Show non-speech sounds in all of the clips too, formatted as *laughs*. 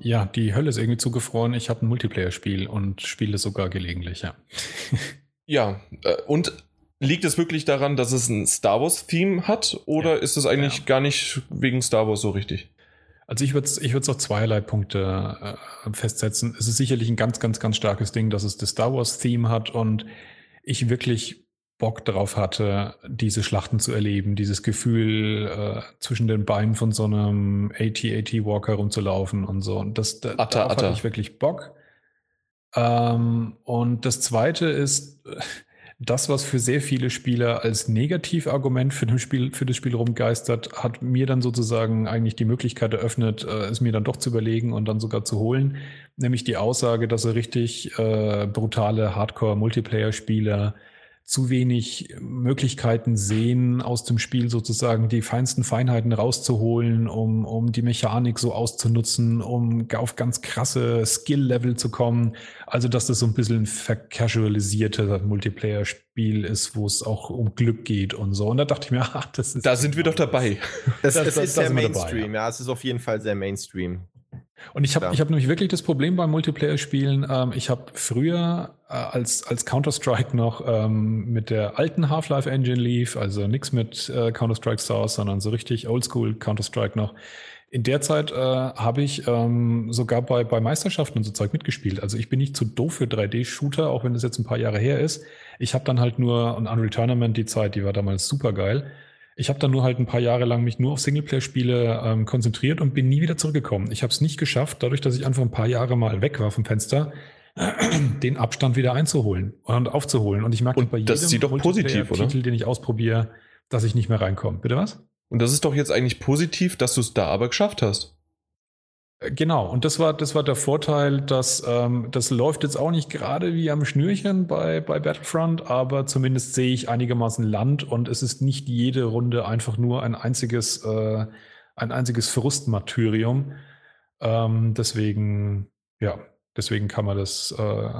Ja, die Hölle ist irgendwie zugefroren. Ich habe ein Multiplayer-Spiel und spiele sogar gelegentlich, ja. *laughs* ja, äh, und liegt es wirklich daran, dass es ein Star Wars-Theme hat oder ja. ist es eigentlich ja. gar nicht wegen Star Wars so richtig? Also ich würde es ich auf zweierlei Punkte äh, festsetzen. Es ist sicherlich ein ganz, ganz, ganz starkes Ding, dass es das Star Wars-Theme hat und ich wirklich Bock darauf hatte, diese Schlachten zu erleben, dieses Gefühl äh, zwischen den Beinen von so einem AT-AT Walker rumzulaufen und so. Und das da, Atta, darauf Atta. hatte ich wirklich Bock. Ähm, und das zweite ist das, was für sehr viele Spieler als Negativargument für, das Spiel, für das Spiel rumgeistert, hat mir dann sozusagen eigentlich die Möglichkeit eröffnet, äh, es mir dann doch zu überlegen und dann sogar zu holen. Nämlich die Aussage, dass er richtig äh, brutale Hardcore-Multiplayer-Spieler zu wenig Möglichkeiten sehen, aus dem Spiel sozusagen die feinsten Feinheiten rauszuholen, um, um die Mechanik so auszunutzen, um auf ganz krasse Skill-Level zu kommen. Also, dass das so ein bisschen ein vercasualisierter Multiplayer-Spiel ist, wo es auch um Glück geht und so. Und da dachte ich mir, *laughs* ach, das ist. Da sind wir doch dabei. Das, das, das, das ist sehr Mainstream, dabei, ja. ja. Es ist auf jeden Fall sehr Mainstream. Und ich habe ich hab nämlich wirklich das Problem beim Multiplayer-Spielen. Ähm, ich habe früher äh, als, als Counter-Strike noch ähm, mit der alten Half-Life-Engine lief, also nichts mit äh, Counter-Strike Source, sondern so richtig Oldschool Counter-Strike noch. In der Zeit äh, habe ich ähm, sogar bei, bei Meisterschaften und so Zeug mitgespielt. Also ich bin nicht zu doof für 3D-Shooter, auch wenn das jetzt ein paar Jahre her ist. Ich habe dann halt nur ein Unreal Tournament, die Zeit, die war damals super geil. Ich habe dann nur halt ein paar Jahre lang mich nur auf Singleplayer-Spiele ähm, konzentriert und bin nie wieder zurückgekommen. Ich habe es nicht geschafft, dadurch, dass ich einfach ein paar Jahre mal weg war vom Fenster, *clears throat* den Abstand wieder einzuholen und aufzuholen. Und ich merke und bei jedem das sieht doch positiv, oder? Titel, den ich ausprobiere, dass ich nicht mehr reinkomme. Bitte was? Und das ist doch jetzt eigentlich positiv, dass du es da aber geschafft hast. Genau, und das war, das war der Vorteil, dass ähm, das läuft jetzt auch nicht gerade wie am Schnürchen bei, bei Battlefront, aber zumindest sehe ich einigermaßen Land und es ist nicht jede Runde einfach nur ein einziges, äh, ein einziges Frustmartyrium. Ähm, deswegen, ja, deswegen kann man das, äh,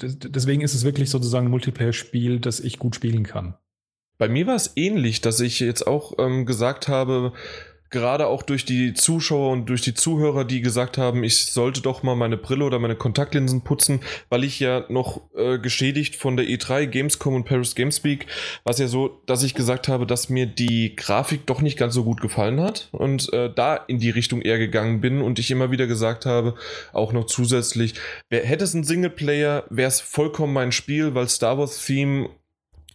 deswegen ist es wirklich sozusagen ein Multiplayer-Spiel, das ich gut spielen kann. Bei mir war es ähnlich, dass ich jetzt auch ähm, gesagt habe, gerade auch durch die Zuschauer und durch die Zuhörer, die gesagt haben, ich sollte doch mal meine Brille oder meine Kontaktlinsen putzen, weil ich ja noch äh, geschädigt von der E3, Gamescom und Paris Gamespeak, was ja so, dass ich gesagt habe, dass mir die Grafik doch nicht ganz so gut gefallen hat und äh, da in die Richtung eher gegangen bin und ich immer wieder gesagt habe, auch noch zusätzlich, wer hätte es ein Singleplayer, wäre es vollkommen mein Spiel, weil Star Wars Theme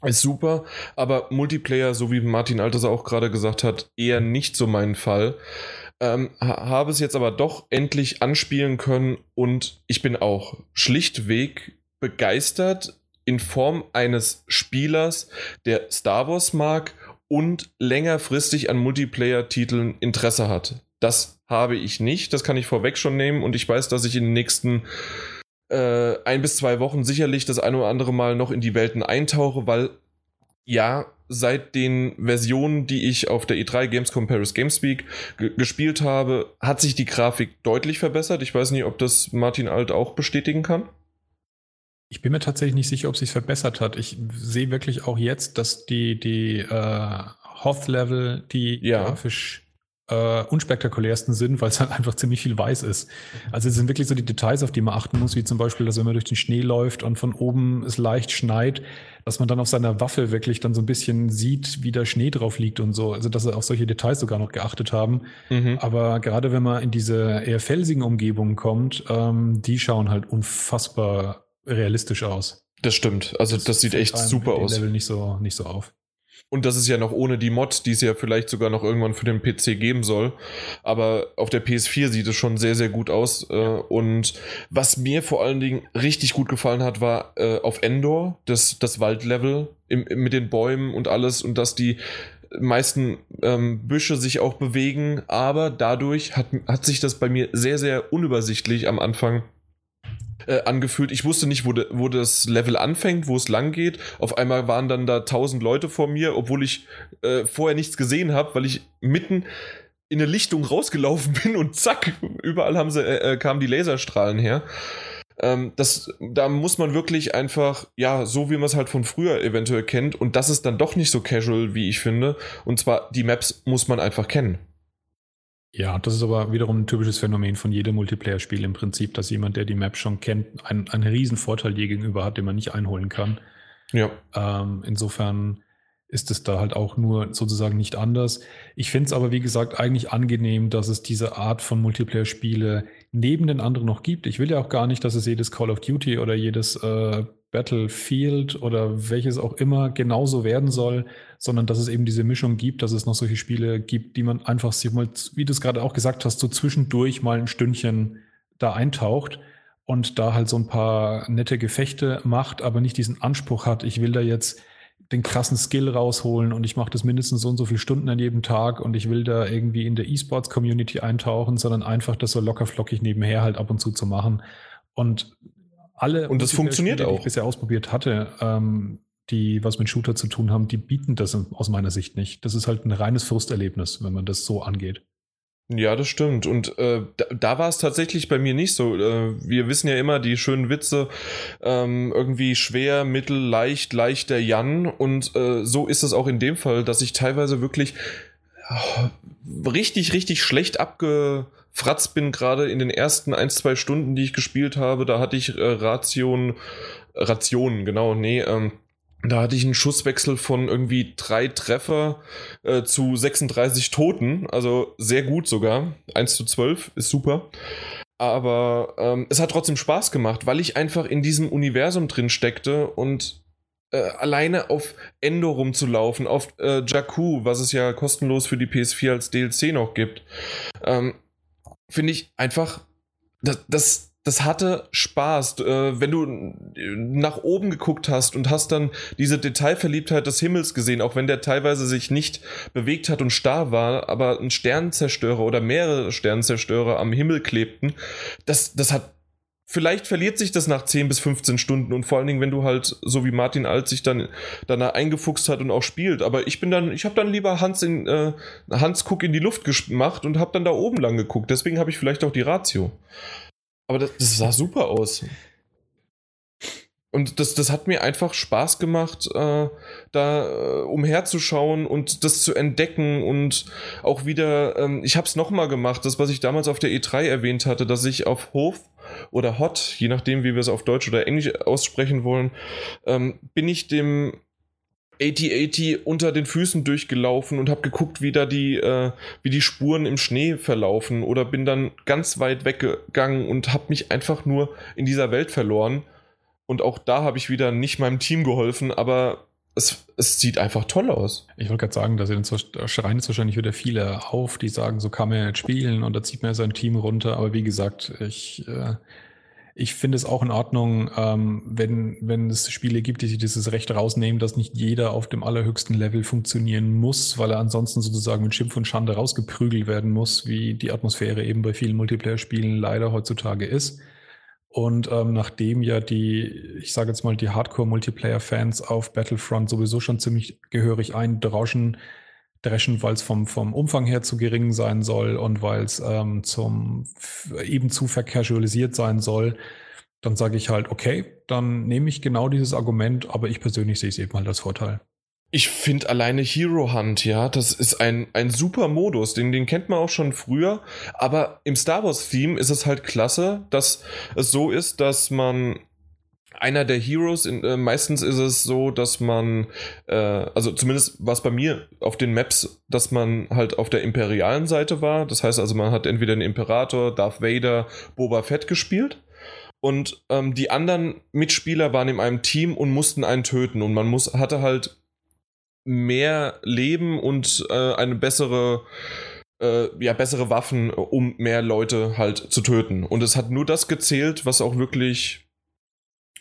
ist super, aber Multiplayer, so wie Martin Alters auch gerade gesagt hat, eher nicht so mein Fall. Ähm, habe es jetzt aber doch endlich anspielen können und ich bin auch schlichtweg begeistert in Form eines Spielers, der Star Wars mag und längerfristig an Multiplayer-Titeln Interesse hat. Das habe ich nicht, das kann ich vorweg schon nehmen und ich weiß, dass ich in den nächsten äh, ein bis zwei Wochen sicherlich das eine oder andere Mal noch in die Welten eintauche, weil ja, seit den Versionen, die ich auf der E3 Gamescom Paris Gamespeak gespielt habe, hat sich die Grafik deutlich verbessert. Ich weiß nicht, ob das Martin Alt auch bestätigen kann. Ich bin mir tatsächlich nicht sicher, ob sich verbessert hat. Ich sehe wirklich auch jetzt, dass die, die äh, Hoth-Level, die ja. grafisch äh, unspektakulärsten sind, weil es halt einfach ziemlich viel weiß ist. Also es sind wirklich so die Details, auf die man achten muss, wie zum Beispiel, dass wenn man durch den Schnee läuft und von oben es leicht schneit, dass man dann auf seiner Waffe wirklich dann so ein bisschen sieht, wie der Schnee drauf liegt und so. Also dass sie auf solche Details sogar noch geachtet haben. Mhm. Aber gerade wenn man in diese eher felsigen Umgebungen kommt, ähm, die schauen halt unfassbar realistisch aus. Das stimmt. Also das, das sieht echt super aus. Level nicht so, nicht so auf. Und das ist ja noch ohne die Mod, die es ja vielleicht sogar noch irgendwann für den PC geben soll. Aber auf der PS4 sieht es schon sehr, sehr gut aus. Äh, und was mir vor allen Dingen richtig gut gefallen hat, war äh, auf Endor, das, das Waldlevel im, mit den Bäumen und alles und dass die meisten ähm, Büsche sich auch bewegen, aber dadurch hat, hat sich das bei mir sehr, sehr unübersichtlich am Anfang äh, angefühlt. Ich wusste nicht, wo, de, wo das Level anfängt, wo es lang geht. Auf einmal waren dann da tausend Leute vor mir, obwohl ich äh, vorher nichts gesehen habe, weil ich mitten in eine Lichtung rausgelaufen *laughs* bin und zack, überall haben sie, äh, äh, kamen die Laserstrahlen her. Ähm, das, da muss man wirklich einfach, ja, so wie man es halt von früher eventuell kennt, und das ist dann doch nicht so casual, wie ich finde. Und zwar, die Maps muss man einfach kennen. Ja, das ist aber wiederum ein typisches Phänomen von jedem Multiplayer-Spiel im Prinzip, dass jemand, der die Map schon kennt, einen, einen riesen Vorteil dir gegenüber hat, den man nicht einholen kann. Ja. Ähm, insofern ist es da halt auch nur sozusagen nicht anders. Ich finde es aber, wie gesagt, eigentlich angenehm, dass es diese Art von Multiplayer-Spiele neben den anderen noch gibt. Ich will ja auch gar nicht, dass es jedes Call of Duty oder jedes äh, Battlefield oder welches auch immer genauso werden soll, sondern dass es eben diese Mischung gibt, dass es noch solche Spiele gibt, die man einfach sich mal, wie du es gerade auch gesagt hast, so zwischendurch mal ein Stündchen da eintaucht und da halt so ein paar nette Gefechte macht, aber nicht diesen Anspruch hat, ich will da jetzt den krassen Skill rausholen und ich mache das mindestens so und so viele Stunden an jedem Tag und ich will da irgendwie in der E-Sports-Community eintauchen, sondern einfach das so locker flockig nebenher halt ab und zu zu machen. Und alle und das funktioniert Spiele, auch. die ich bisher ausprobiert hatte, ähm, die was mit Shooter zu tun haben, die bieten das aus meiner Sicht nicht. Das ist halt ein reines Frusterlebnis, wenn man das so angeht. Ja, das stimmt. Und äh, da, da war es tatsächlich bei mir nicht so. Äh, wir wissen ja immer die schönen Witze, ähm, irgendwie schwer, mittel, leicht, leichter Jan. Und äh, so ist es auch in dem Fall, dass ich teilweise wirklich richtig, richtig schlecht abgefratzt bin, gerade in den ersten ein, zwei Stunden, die ich gespielt habe. Da hatte ich äh, Ration, Rationen, genau, nee, ähm, da hatte ich einen Schusswechsel von irgendwie drei Treffer äh, zu 36 Toten, also sehr gut sogar. 1 zu 12 ist super. Aber ähm, es hat trotzdem Spaß gemacht, weil ich einfach in diesem Universum drin steckte und äh, alleine auf Endo rumzulaufen, auf äh, Jakku, was es ja kostenlos für die PS4 als DLC noch gibt, ähm, finde ich einfach, das, das, das hatte Spaß. Äh, wenn du nach oben geguckt hast und hast dann diese Detailverliebtheit des Himmels gesehen, auch wenn der teilweise sich nicht bewegt hat und starr war, aber ein Sternenzerstörer oder mehrere Sternenzerstörer am Himmel klebten, das, das hat Vielleicht verliert sich das nach 10 bis 15 Stunden und vor allen Dingen, wenn du halt, so wie Martin Alt sich dann danach eingefuchst hat und auch spielt. Aber ich bin dann, ich habe dann lieber Hans in äh, Hans Guck in die Luft gemacht und habe dann da oben lang geguckt. Deswegen habe ich vielleicht auch die Ratio. Aber das, das sah super aus. Und das, das hat mir einfach Spaß gemacht, äh, da äh, umherzuschauen und das zu entdecken und auch wieder, ähm, ich habe es nochmal gemacht, das, was ich damals auf der E3 erwähnt hatte, dass ich auf Hof oder Hot, je nachdem, wie wir es auf Deutsch oder Englisch aussprechen wollen, ähm, bin ich dem 8080 unter den Füßen durchgelaufen und habe geguckt, wie da die, äh, wie die Spuren im Schnee verlaufen oder bin dann ganz weit weggegangen und habe mich einfach nur in dieser Welt verloren. Und auch da habe ich wieder nicht meinem Team geholfen, aber es, es sieht einfach toll aus. Ich wollte gerade sagen, da schreien jetzt wahrscheinlich wieder viele auf, die sagen, so kann man ja nicht spielen und da zieht man ja sein Team runter. Aber wie gesagt, ich äh, ich finde es auch in Ordnung, ähm, wenn, wenn es Spiele gibt, die sich dieses Recht rausnehmen, dass nicht jeder auf dem allerhöchsten Level funktionieren muss, weil er ansonsten sozusagen mit Schimpf und Schande rausgeprügelt werden muss, wie die Atmosphäre eben bei vielen Multiplayer-Spielen leider heutzutage ist. Und ähm, nachdem ja die, ich sage jetzt mal, die Hardcore-Multiplayer-Fans auf Battlefront sowieso schon ziemlich gehörig eindroschen, dreschen, weil es vom, vom Umfang her zu gering sein soll und weil es ähm, zum eben zu vercasualisiert sein soll, dann sage ich halt, okay, dann nehme ich genau dieses Argument, aber ich persönlich sehe es eben halt als Vorteil. Ich finde alleine Hero Hunt, ja, das ist ein, ein super Modus, den, den kennt man auch schon früher, aber im Star Wars Theme ist es halt klasse, dass es so ist, dass man einer der Heroes. In, äh, meistens ist es so, dass man, äh, also zumindest war es bei mir auf den Maps, dass man halt auf der imperialen Seite war. Das heißt also, man hat entweder den Imperator, Darth Vader, Boba Fett gespielt. Und ähm, die anderen Mitspieler waren in einem Team und mussten einen töten. Und man muss, hatte halt mehr Leben und äh, eine bessere äh, ja, bessere Waffen, um mehr Leute halt zu töten. Und es hat nur das gezählt, was auch wirklich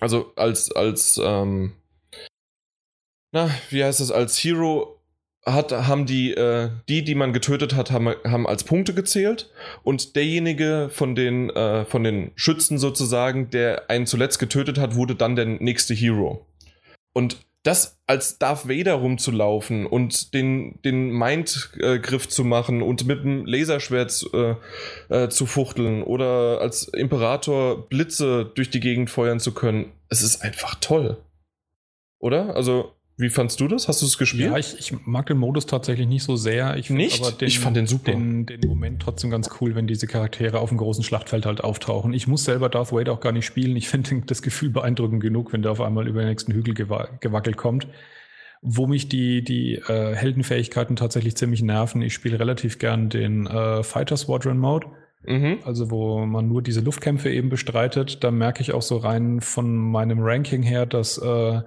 also als, als, ähm, na, wie heißt das, als Hero hat, haben die, äh, die, die man getötet hat, haben, haben als Punkte gezählt und derjenige von den, äh, von den Schützen sozusagen, der einen zuletzt getötet hat, wurde dann der nächste Hero. Und das als Darth Vader rumzulaufen und den, den Mind-Griff zu machen und mit dem Laserschwert äh, äh, zu fuchteln oder als Imperator Blitze durch die Gegend feuern zu können, es ist einfach toll. Oder? Also, Wie fandst du das? Hast du es gespielt? Ja, ich, ich, mag den Modus tatsächlich nicht so sehr. Ich nicht? Aber den, ich fand den super. Den, den Moment trotzdem ganz cool, wenn diese Charaktere auf dem großen Schlachtfeld halt auftauchen. Ich muss selber Darth Vader auch gar nicht spielen. Ich finde das Gefühl beeindruckend genug, wenn der auf einmal über den nächsten Hügel gewackelt kommt. Wo mich die, die äh, Heldenfähigkeiten tatsächlich ziemlich nerven. Ich spiele relativ gern den äh, Fighter Squadron Mode. Mhm. Also wo man nur diese Luftkämpfe eben bestreitet. Da merke ich auch so rein von meinem Ranking her, dass äh,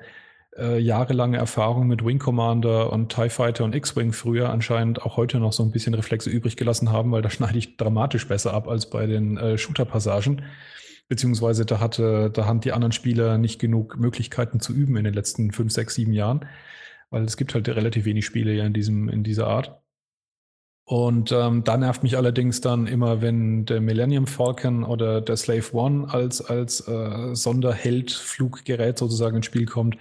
äh, jahrelange Erfahrung mit Wing Commander und TIE Fighter und X-Wing früher anscheinend auch heute noch so ein bisschen Reflexe übrig gelassen haben, weil da *laughs* schneide ich dramatisch besser ab als bei den äh, Shooter-Passagen. Beziehungsweise da hatte, da haben die anderen Spieler nicht genug Möglichkeiten zu üben in den letzten fünf, sechs, sieben Jahren. Weil es gibt halt relativ wenig Spiele ja in diesem, in dieser Art. Und ähm, da nervt mich allerdings dann immer, wenn der Millennium Falcon oder der Slave One als, als äh, Sonderheld-Fluggerät sozusagen ins Spiel kommt,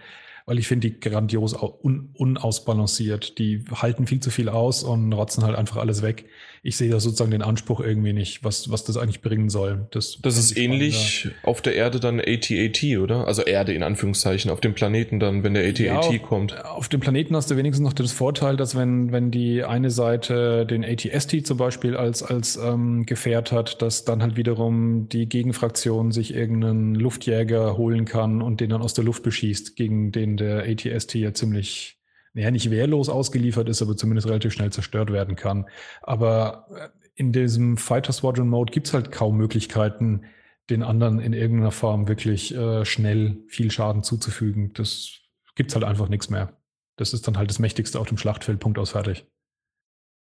weil ich finde die grandios un unausbalanciert. Die halten viel zu viel aus und rotzen halt einfach alles weg. Ich sehe da sozusagen den Anspruch irgendwie nicht, was, was das eigentlich bringen soll. Das, das ist ähnlich spannender. auf der Erde dann AT-AT, oder? Also Erde in Anführungszeichen, auf dem Planeten dann, wenn der AT-AT ja, kommt. Auf dem Planeten hast du wenigstens noch das Vorteil, dass wenn, wenn die eine Seite den AT-ST zum Beispiel als, als ähm, Gefährt hat, dass dann halt wiederum die Gegenfraktion sich irgendeinen Luftjäger holen kann und den dann aus der Luft beschießt, gegen den der ATST ja ziemlich, naja, nicht wehrlos ausgeliefert ist, aber zumindest relativ schnell zerstört werden kann. Aber äh, in diesem Fighter Squadron Mode gibt es halt kaum Möglichkeiten, den anderen in irgendeiner Form wirklich äh, schnell viel Schaden zuzufügen. Das gibt's halt einfach nichts mehr. Das ist dann halt das Mächtigste auf dem Schlachtfeld, Punkt aus fertig.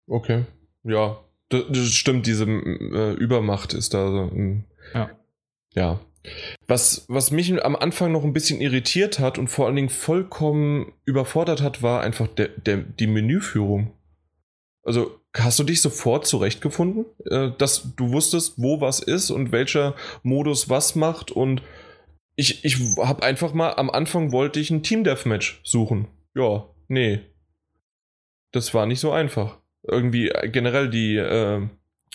Okay, ja, das, stimmt, diese äh, Übermacht ist da. So, ja. Ja, was, was mich am Anfang noch ein bisschen irritiert hat und vor allen Dingen vollkommen überfordert hat, war einfach der, der, die Menüführung. Also hast du dich sofort zurechtgefunden, äh, dass du wusstest, wo was ist und welcher Modus was macht und ich, ich habe einfach mal, am Anfang wollte ich ein Team Deathmatch suchen. Ja, nee. Das war nicht so einfach. Irgendwie äh, generell die, äh,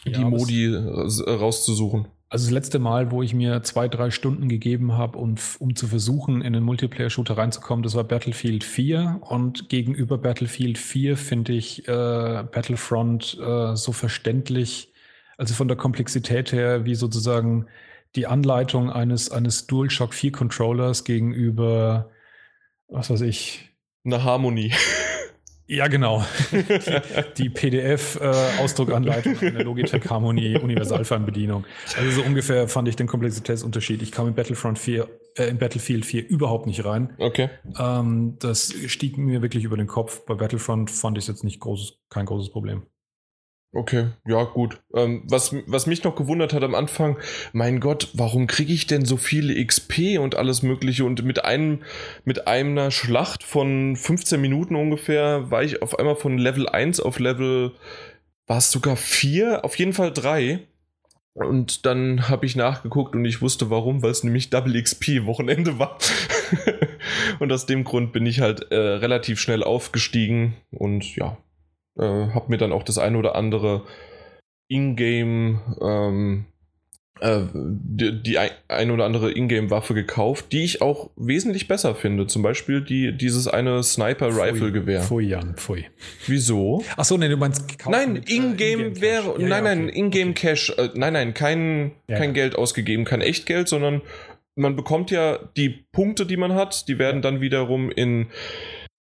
die ja, Modi rauszusuchen. Also das letzte Mal, wo ich mir zwei, drei Stunden gegeben habe, um, um zu versuchen, in den Multiplayer-Shooter reinzukommen, das war Battlefield 4. Und gegenüber Battlefield 4 finde ich äh, Battlefront äh, so verständlich, also von der Komplexität her, wie sozusagen die Anleitung eines, eines DualShock 4 Controllers gegenüber, was weiß ich. Eine Harmonie. Ja, genau. *laughs* Die, die PDF-Ausdruckanleitung äh, einer Logitech Harmony Universalfernbedienung. Also so ungefähr fand ich den Komplexitätsunterschied. Ich kam in Battlefront 4, äh, in Battlefield 4 überhaupt nicht rein. Okay. Ähm, das stieg mir wirklich über den Kopf. Bei Battlefront fand ich es jetzt nicht großes, kein großes Problem. Okay, ja, gut. Ähm, was, was mich noch gewundert hat am Anfang, mein Gott, warum kriege ich denn so viele XP und alles Mögliche? Und mit einem, mit einer Schlacht von 15 Minuten ungefähr war ich auf einmal von Level 1 auf Level, war es sogar 4? Auf jeden Fall 3. Und dann habe ich nachgeguckt und ich wusste warum, weil es nämlich Double XP Wochenende war. *laughs* und aus dem Grund bin ich halt äh, relativ schnell aufgestiegen und ja, äh, habe mir dann auch das eine oder andere Ingame, ähm, äh, die, die ein oder andere Ingame-Waffe gekauft, die ich auch wesentlich besser finde. Zum Beispiel die, dieses eine Sniper-Rifle-Gewehr. Pfui, Jan, pfui. Wieso? Achso, nee, du meinst Nein, äh, Ingame in wäre. Ja, nein, ja, nein, okay. Ingame-Cash. Äh, nein, nein, kein, ja, kein Geld ausgegeben, kein Echtgeld, sondern man bekommt ja die Punkte, die man hat, die werden dann wiederum in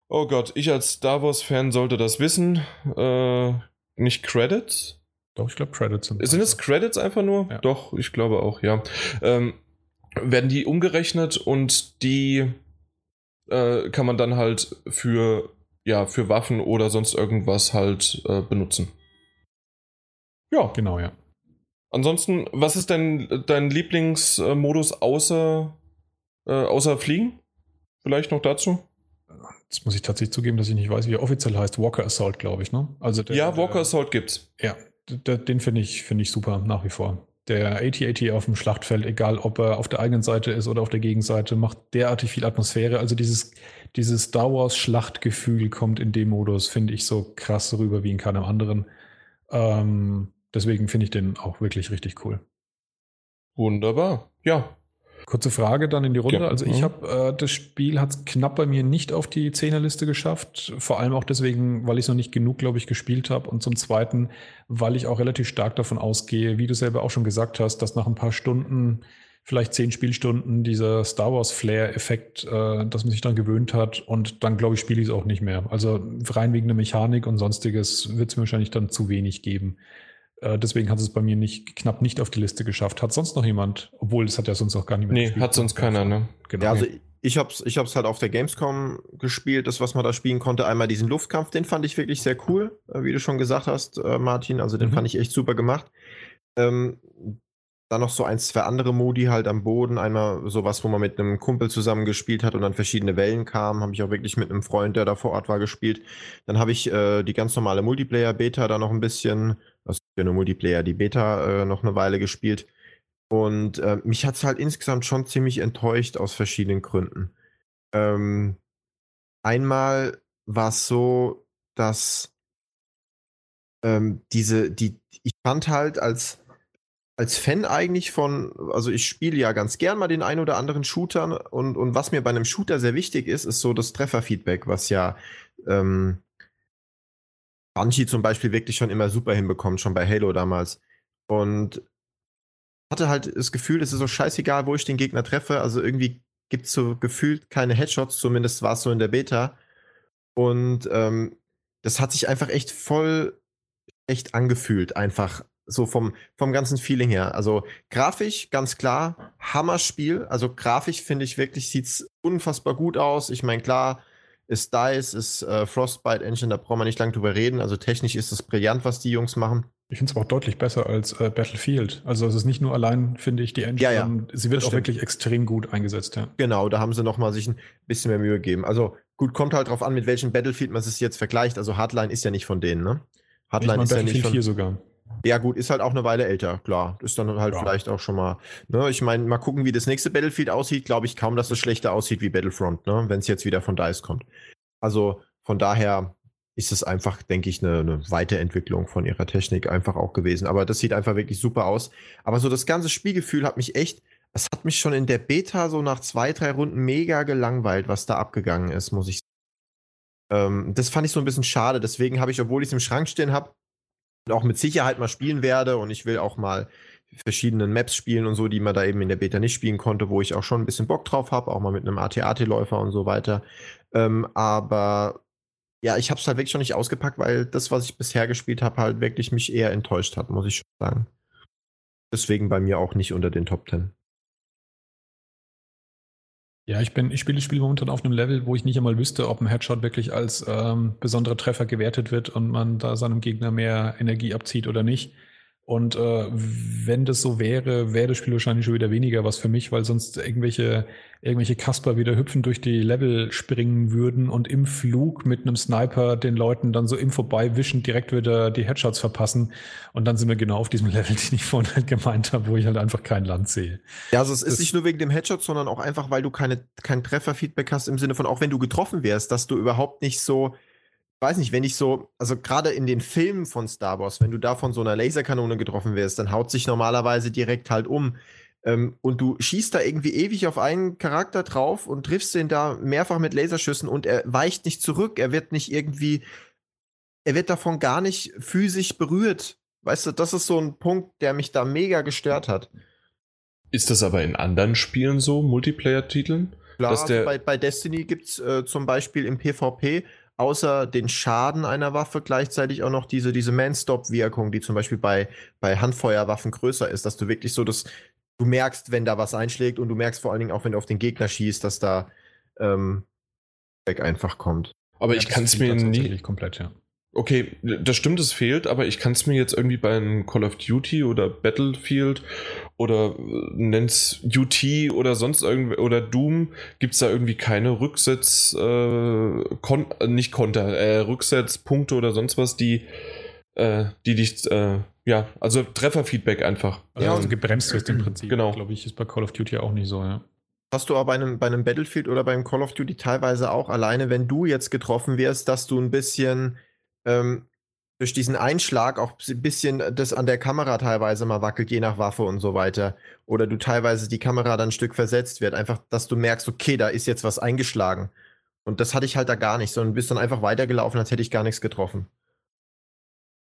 Oh Gott, ich als Star Wars-Fan sollte das wissen. Äh, nicht Credits? Doch, ich glaube Credits sind. Sind es Credits einfach nur? Ja. Doch, ich glaube auch, ja. Ähm, werden die umgerechnet und die äh, kann man dann halt für, ja, für Waffen oder sonst irgendwas halt äh, benutzen. Ja. Genau, ja. Ansonsten, was ist denn dein Lieblingsmodus außer, äh, außer Fliegen? Vielleicht noch dazu? Jetzt muss ich tatsächlich zugeben, dass ich nicht weiß, wie er offiziell heißt. Walker Assault, glaube ich, ne? Also der, ja, Walker der, Assault gibt's. Ja, der, den finde ich, finde ich super, nach wie vor. Der AT-AT auf dem Schlachtfeld, egal ob er auf der eigenen Seite ist oder auf der Gegenseite, macht derartig viel Atmosphäre. Also dieses, dieses Star Wars Schlachtgefühl kommt in dem Modus, finde ich, so krass rüber wie in keinem anderen. Ähm, deswegen finde ich den auch wirklich richtig cool. Wunderbar. Ja, Kurze Frage dann in die Runde. Ja. Also ich mhm. habe äh, das Spiel hat knapp bei mir nicht auf die Zehnerliste geschafft. Vor allem auch deswegen, weil ich noch nicht genug, glaube ich, gespielt habe. Und zum Zweiten, weil ich auch relativ stark davon ausgehe, wie du selber auch schon gesagt hast, dass nach ein paar Stunden, vielleicht zehn Spielstunden, dieser Star Wars Flair-Effekt, äh, dass man sich dann gewöhnt hat. Und dann, glaube ich, spiele ich es auch nicht mehr. Also rein wegen der Mechanik und sonstiges wird es mir wahrscheinlich dann zu wenig geben. Äh, deswegen hat es bei mir nicht, knapp nicht auf die Liste geschafft. Hat sonst noch jemand? Obwohl, es hat ja sonst auch gar niemand Nee, gespielt. hat sonst keiner, ne? Genau. Ja, also ich hab's, ich hab's halt auf der Gamescom gespielt, das, was man da spielen konnte. Einmal diesen Luftkampf, den fand ich wirklich sehr cool, äh, wie du schon gesagt hast, äh, Martin. Also den mhm. fand ich echt super gemacht. Ähm, dann noch so ein, zwei andere Modi halt am Boden. Einmal sowas, wo man mit einem Kumpel zusammen gespielt hat und dann verschiedene Wellen kamen. Habe ich auch wirklich mit einem Freund, der da vor Ort war, gespielt. Dann habe ich äh, die ganz normale Multiplayer-Beta da noch ein bisschen, also ja nur Multiplayer, die Beta äh, noch eine Weile gespielt. Und äh, mich hat es halt insgesamt schon ziemlich enttäuscht aus verschiedenen Gründen. Ähm, einmal war es so, dass ähm, diese, die, ich fand halt als als Fan eigentlich von, also ich spiele ja ganz gern mal den ein oder anderen Shooter und, und was mir bei einem Shooter sehr wichtig ist, ist so das Trefferfeedback, was ja ähm, Bungie zum Beispiel wirklich schon immer super hinbekommt, schon bei Halo damals. Und hatte halt das Gefühl, es ist so scheißegal, wo ich den Gegner treffe. Also irgendwie gibt es so gefühlt keine Headshots, zumindest war es so in der Beta. Und ähm, das hat sich einfach echt voll echt angefühlt, einfach so vom, vom ganzen Feeling her. Also grafisch, ganz klar, Hammerspiel. Also grafisch finde ich wirklich, sieht es unfassbar gut aus. Ich meine, klar, ist DICE, ist äh, Frostbite Engine, da brauchen wir nicht lange drüber reden. Also technisch ist es brillant, was die Jungs machen. Ich finde es aber auch deutlich besser als äh, Battlefield. Also es ist nicht nur allein, finde ich, die Engine, ja, ja, sie wird auch wirklich extrem gut eingesetzt. Ja. Genau, da haben sie nochmal sich ein bisschen mehr Mühe gegeben. Also gut, kommt halt drauf an, mit welchem Battlefield man es jetzt vergleicht. Also Hardline ist ja nicht von denen, ne? Hardline ich mein, ist Battlefield ja nicht von... 4 sogar. Ja, gut, ist halt auch eine Weile älter, klar. Ist dann halt ja. vielleicht auch schon mal. Ne? Ich meine, mal gucken, wie das nächste Battlefield aussieht. Glaube ich kaum, dass es schlechter aussieht wie Battlefront, ne? wenn es jetzt wieder von DICE kommt. Also von daher ist es einfach, denke ich, eine, eine Weiterentwicklung von ihrer Technik einfach auch gewesen. Aber das sieht einfach wirklich super aus. Aber so das ganze Spielgefühl hat mich echt, es hat mich schon in der Beta so nach zwei, drei Runden mega gelangweilt, was da abgegangen ist, muss ich sagen. Ähm, das fand ich so ein bisschen schade. Deswegen habe ich, obwohl ich es im Schrank stehen habe, auch mit Sicherheit mal spielen werde und ich will auch mal verschiedenen Maps spielen und so, die man da eben in der Beta nicht spielen konnte, wo ich auch schon ein bisschen Bock drauf habe, auch mal mit einem AT-AT-Läufer und so weiter. Ähm, aber ja, ich habe es halt wirklich schon nicht ausgepackt, weil das, was ich bisher gespielt habe, halt wirklich mich eher enttäuscht hat, muss ich schon sagen. Deswegen bei mir auch nicht unter den Top Ten. Ja, ich bin, ich spiele das Spiel momentan auf einem Level, wo ich nicht einmal wüsste, ob ein Headshot wirklich als ähm, besonderer Treffer gewertet wird und man da seinem Gegner mehr Energie abzieht oder nicht. Und äh, wenn das so wäre, wäre das Spiel wahrscheinlich schon wieder weniger was für mich, weil sonst irgendwelche, irgendwelche Kasper wieder hüpfen durch die Level springen würden und im Flug mit einem Sniper den Leuten dann so im Vorbeiwischen direkt wieder die Headshots verpassen. Und dann sind wir genau auf diesem *laughs* Level, den ich vorhin halt gemeint habe, wo ich halt einfach kein Land sehe. Ja, also es das ist nicht nur wegen dem Headshot, sondern auch einfach, weil du keine, kein Trefferfeedback hast im Sinne von, auch wenn du getroffen wärst, dass du überhaupt nicht so weiß nicht, wenn ich so, also gerade in den Filmen von Star Wars, wenn du da von so einer Laserkanone getroffen wirst, dann haut sich normalerweise direkt halt um. Ähm, und du schießt da irgendwie ewig auf einen Charakter drauf und triffst den da mehrfach mit Laserschüssen und er weicht nicht zurück. Er wird nicht irgendwie, er wird davon gar nicht physisch berührt. Weißt du, das ist so ein Punkt, der mich da mega gestört hat. Ist das aber in anderen Spielen so, Multiplayer-Titeln? Klar, also bei, bei Destiny gibt es äh, zum Beispiel im PvP außer den Schaden einer Waffe gleichzeitig auch noch diese, diese Man-Stop-Wirkung, die zum Beispiel bei, bei Handfeuerwaffen größer ist, dass du wirklich so das, du merkst, wenn da was einschlägt und du merkst vor allen Dingen auch, wenn du auf den Gegner schießt, dass da ähm, weg einfach kommt. Aber ja, ich kann es mir nie komplett, ja. Okay, das stimmt, es fehlt, aber ich kann es mir jetzt irgendwie bei einem Call of Duty oder Battlefield oder äh, nenn's UT oder sonst irgendwie oder Doom, gibt es da irgendwie keine Rücksetz, äh, kon nicht Konter, äh, Rücksetzpunkte oder sonst was, die, äh, die dich, äh, ja, also Trefferfeedback einfach. Also, ja, also gebremst wirst im Prinzip. Genau. Glaube ich, ist bei Call of Duty auch nicht so, ja. Hast du aber bei einem, bei einem Battlefield oder beim Call of Duty teilweise auch alleine, wenn du jetzt getroffen wirst, dass du ein bisschen ähm, durch diesen Einschlag auch ein bisschen das an der Kamera teilweise mal wackelt, je nach Waffe und so weiter. Oder du teilweise die Kamera dann ein Stück versetzt wird. Einfach, dass du merkst, okay, da ist jetzt was eingeschlagen. Und das hatte ich halt da gar nicht, sondern bist dann einfach weitergelaufen, als hätte ich gar nichts getroffen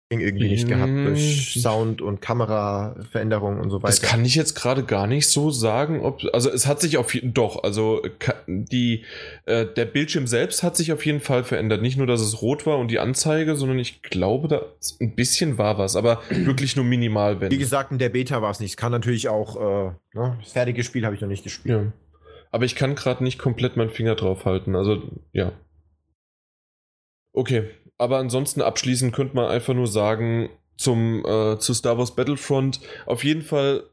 irgendwie nicht gehabt durch hm. Sound und Kameraveränderungen und so weiter. Das kann ich jetzt gerade gar nicht so sagen, ob also es hat sich auf jeden doch, also die äh, der Bildschirm selbst hat sich auf jeden Fall verändert, nicht nur, dass es rot war und die Anzeige, sondern ich glaube, da ein bisschen war was, aber *clears throat* wirklich nur minimal. Wenn. Wie gesagt, in der Beta war es nicht. Es kann natürlich auch äh, ne? das fertige Spiel habe ich noch nicht gespielt. Ja. Aber ich kann gerade nicht komplett meinen Finger drauf halten. Also ja. Okay, aber ansonsten abschließend könnte man einfach nur sagen, zum, äh, zu Star Wars Battlefront auf jeden Fall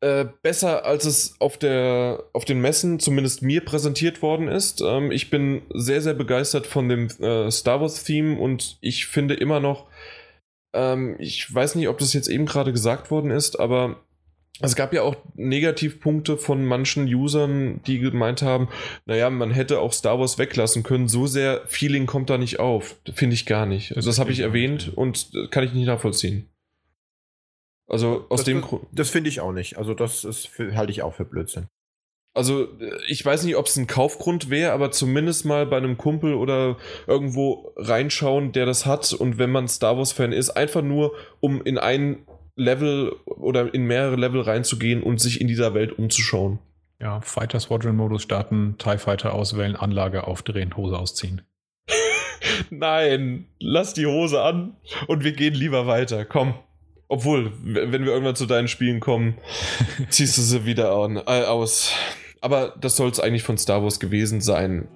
äh, besser, als es auf, der, auf den Messen zumindest mir präsentiert worden ist. Ähm, ich bin sehr, sehr begeistert von dem äh, Star Wars-Theme und ich finde immer noch, ähm, ich weiß nicht, ob das jetzt eben gerade gesagt worden ist, aber es gab ja auch Negativpunkte von manchen Usern, die gemeint haben, naja, man hätte auch Star Wars weglassen können. So sehr Feeling kommt da nicht auf. Finde ich gar nicht. Also das habe ich erwähnt und kann ich nicht nachvollziehen. Also aus das, dem Grund. Das finde ich auch nicht. Also das ist halte ich auch für Blödsinn. Also ich weiß nicht, ob es ein Kaufgrund wäre, aber zumindest mal bei einem Kumpel oder irgendwo reinschauen, der das hat und wenn man Star Wars Fan ist, einfach nur um in einen Level oder in mehrere Level reinzugehen und sich in dieser Welt umzuschauen. Ja, Fighter Squadron Modus starten, TIE Fighter auswählen, Anlage aufdrehen, Hose ausziehen. *laughs* Nein, lass die Hose an und wir gehen lieber weiter. Komm. Obwohl, wenn wir irgendwann zu deinen Spielen kommen, *laughs* ziehst du sie wieder an, äh, aus. Aber das soll es eigentlich von Star Wars gewesen sein.